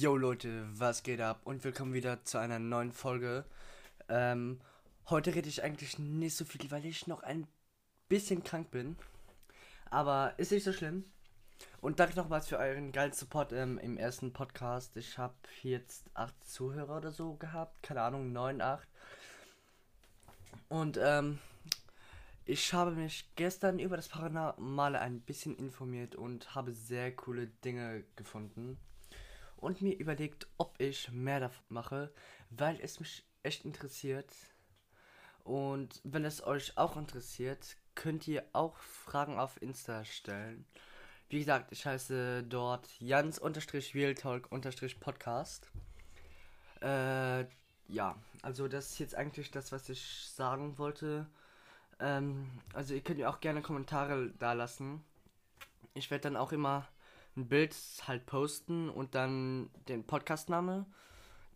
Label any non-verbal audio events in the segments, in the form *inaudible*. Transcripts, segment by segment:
Leute, was geht ab? Und willkommen wieder zu einer neuen Folge. Ähm, heute rede ich eigentlich nicht so viel, weil ich noch ein bisschen krank bin. Aber ist nicht so schlimm. Und danke nochmals für euren geilen Support ähm, im ersten Podcast. Ich habe jetzt acht Zuhörer oder so gehabt. Keine Ahnung, neun, acht. Und ähm, ich habe mich gestern über das Paranormale ein bisschen informiert und habe sehr coole Dinge gefunden und mir überlegt, ob ich mehr davon mache, weil es mich echt interessiert. Und wenn es euch auch interessiert, könnt ihr auch Fragen auf Insta stellen. Wie gesagt, ich heiße dort Jans-Realtalk-Podcast. Äh, ja, also das ist jetzt eigentlich das, was ich sagen wollte. Ähm, also ihr könnt mir auch gerne Kommentare da lassen. Ich werde dann auch immer ein Bild halt posten und dann den Podcastname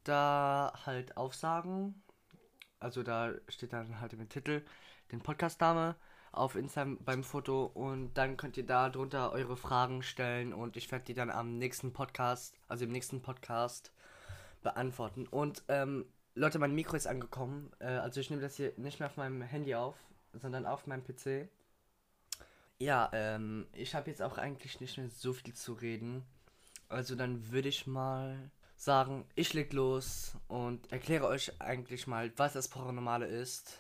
da halt aufsagen. Also da steht dann halt im Titel den Podcastname auf Instagram beim Foto und dann könnt ihr da drunter eure Fragen stellen und ich werde die dann am nächsten Podcast, also im nächsten Podcast beantworten. Und ähm, Leute, mein Mikro ist angekommen. Äh, also ich nehme das hier nicht mehr auf meinem Handy auf, sondern auf meinem PC. Ja, ähm, ich habe jetzt auch eigentlich nicht mehr so viel zu reden. Also dann würde ich mal sagen, ich leg los und erkläre euch eigentlich mal, was das Paranormale ist.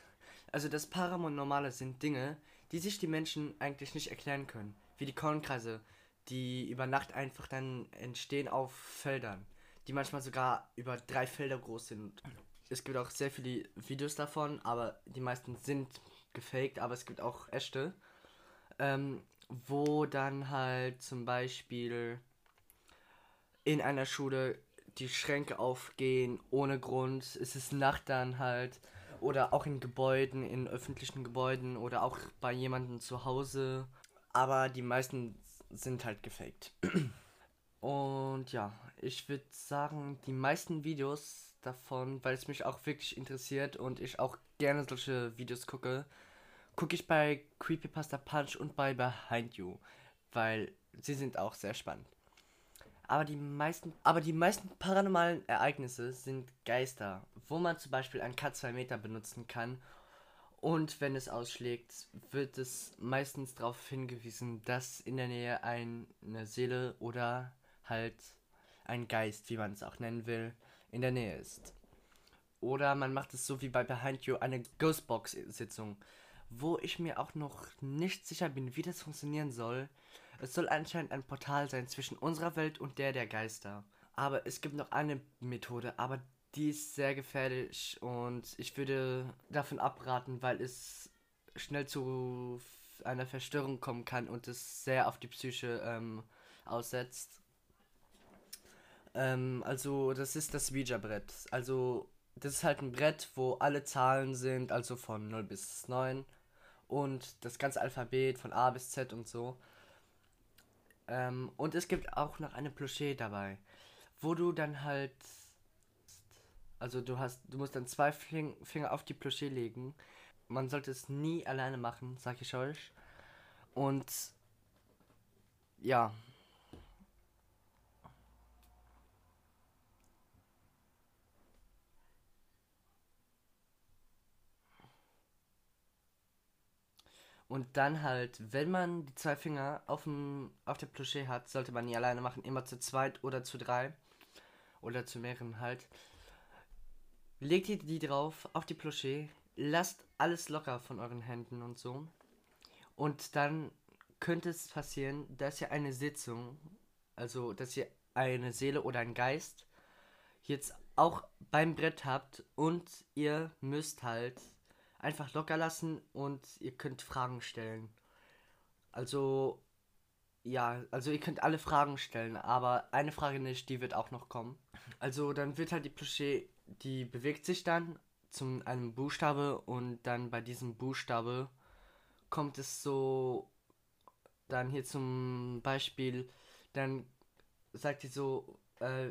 Also das Paranormale sind Dinge, die sich die Menschen eigentlich nicht erklären können. Wie die Kornkreise, die über Nacht einfach dann entstehen auf Feldern, die manchmal sogar über drei Felder groß sind. Es gibt auch sehr viele Videos davon, aber die meisten sind gefaked, aber es gibt auch echte ähm, wo dann halt zum Beispiel in einer Schule die Schränke aufgehen ohne Grund. Es ist Nacht dann halt. Oder auch in Gebäuden, in öffentlichen Gebäuden oder auch bei jemandem zu Hause. Aber die meisten sind halt gefaked. *clears throat* Und ja, ich würde sagen, die meisten Videos davon, weil es mich auch wirklich interessiert und ich auch gerne solche Videos gucke, gucke ich bei Creepypasta Punch und bei Behind You, weil sie sind auch sehr spannend. Aber die meisten, aber die meisten paranormalen Ereignisse sind Geister, wo man zum Beispiel ein K2 Meter benutzen kann. Und wenn es ausschlägt, wird es meistens darauf hingewiesen, dass in der Nähe eine Seele oder halt ein Geist, wie man es auch nennen will, in der Nähe ist. Oder man macht es so wie bei Behind You eine Ghostbox-Sitzung wo ich mir auch noch nicht sicher bin, wie das funktionieren soll. Es soll anscheinend ein Portal sein zwischen unserer Welt und der der Geister. Aber es gibt noch eine Methode, aber die ist sehr gefährlich und ich würde davon abraten, weil es schnell zu einer Verstörung kommen kann und es sehr auf die Psyche ähm, aussetzt. Ähm, also das ist das Ouija-Brett. Also das ist halt ein Brett, wo alle Zahlen sind, also von 0 bis 9 und das ganze Alphabet von A bis Z und so. Ähm, und es gibt auch noch eine Plushee dabei, wo du dann halt, also du hast, du musst dann zwei Finger auf die Plushee legen. Man sollte es nie alleine machen, sag ich euch. Und ja, Und dann halt, wenn man die zwei Finger auf, dem, auf der Plushee hat, sollte man nie alleine machen, immer zu zweit oder zu drei. Oder zu mehreren halt. Legt ihr die drauf auf die Plushee, lasst alles locker von euren Händen und so. Und dann könnte es passieren, dass ihr eine Sitzung, also dass ihr eine Seele oder einen Geist jetzt auch beim Brett habt und ihr müsst halt einfach locker lassen und ihr könnt Fragen stellen. Also, ja, also ihr könnt alle Fragen stellen, aber eine Frage nicht, die wird auch noch kommen. Also dann wird halt die Plushee, die bewegt sich dann zu einem Buchstabe und dann bei diesem Buchstabe kommt es so, dann hier zum Beispiel, dann sagt die so, äh,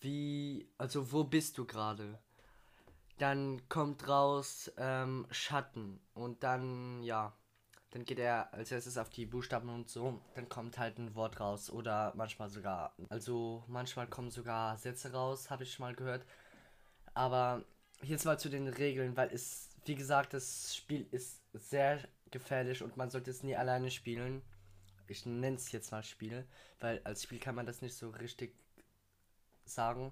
wie, also wo bist du gerade? Dann kommt raus ähm, Schatten und dann, ja, dann geht er als erstes auf die Buchstaben und so, dann kommt halt ein Wort raus oder manchmal sogar, also manchmal kommen sogar Sätze raus, habe ich mal gehört. Aber jetzt mal zu den Regeln, weil es, wie gesagt, das Spiel ist sehr gefährlich und man sollte es nie alleine spielen. Ich nenne es jetzt mal Spiel, weil als Spiel kann man das nicht so richtig sagen.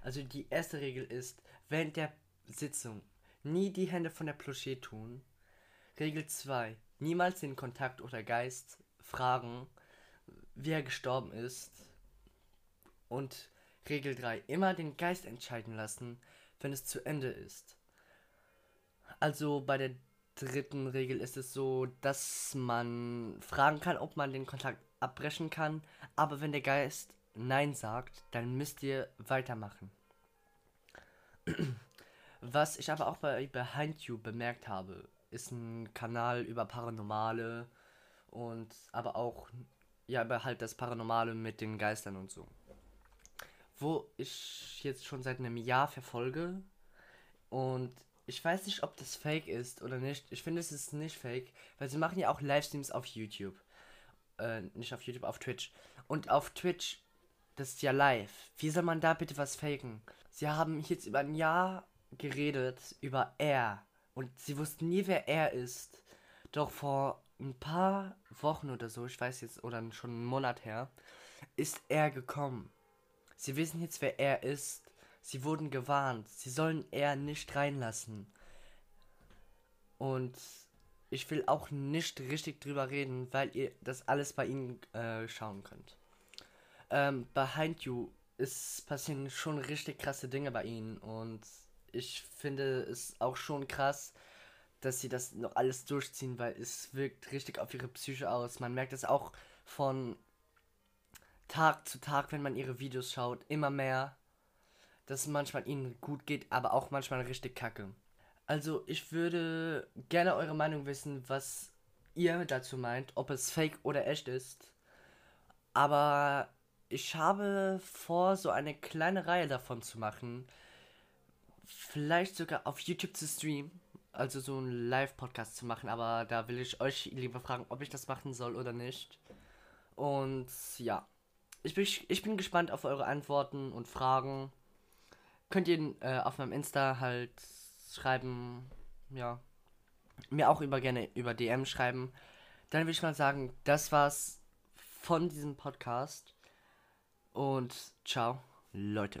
Also die erste Regel ist, während der Sitzung nie die Hände von der Plushie tun. Regel 2. Niemals den Kontakt oder Geist fragen, wie er gestorben ist. Und Regel 3. Immer den Geist entscheiden lassen, wenn es zu Ende ist. Also bei der dritten Regel ist es so, dass man fragen kann, ob man den Kontakt abbrechen kann. Aber wenn der Geist Nein sagt, dann müsst ihr weitermachen. Was ich aber auch bei Behind You bemerkt habe, ist ein Kanal über Paranormale und aber auch ja über halt das Paranormale mit den Geistern und so. Wo ich jetzt schon seit einem Jahr verfolge und ich weiß nicht, ob das fake ist oder nicht. Ich finde, es ist nicht fake, weil sie machen ja auch Livestreams auf YouTube. Äh, nicht auf YouTube, auf Twitch. Und auf Twitch, das ist ja live. Wie soll man da bitte was faken? Sie haben jetzt über ein Jahr geredet über er. Und sie wussten nie, wer er ist. Doch vor ein paar Wochen oder so, ich weiß jetzt, oder schon einen Monat her, ist er gekommen. Sie wissen jetzt, wer er ist. Sie wurden gewarnt. Sie sollen er nicht reinlassen. Und ich will auch nicht richtig drüber reden, weil ihr das alles bei ihnen äh, schauen könnt. Ähm, Behind You ist passieren schon richtig krasse Dinge bei ihnen und ich finde es auch schon krass, dass sie das noch alles durchziehen, weil es wirkt richtig auf ihre Psyche aus. Man merkt es auch von Tag zu Tag, wenn man ihre Videos schaut, immer mehr, dass es manchmal ihnen gut geht, aber auch manchmal richtig kacke. Also ich würde gerne eure Meinung wissen, was ihr dazu meint, ob es fake oder echt ist. Aber ich habe vor, so eine kleine Reihe davon zu machen vielleicht sogar auf YouTube zu streamen. Also so einen Live-Podcast zu machen. Aber da will ich euch lieber fragen, ob ich das machen soll oder nicht. Und ja. Ich bin, ich bin gespannt auf eure Antworten und Fragen. Könnt ihr äh, auf meinem Insta halt schreiben. Ja. Mir auch über gerne über DM schreiben. Dann würde ich mal sagen, das war's von diesem Podcast. Und ciao, Leute.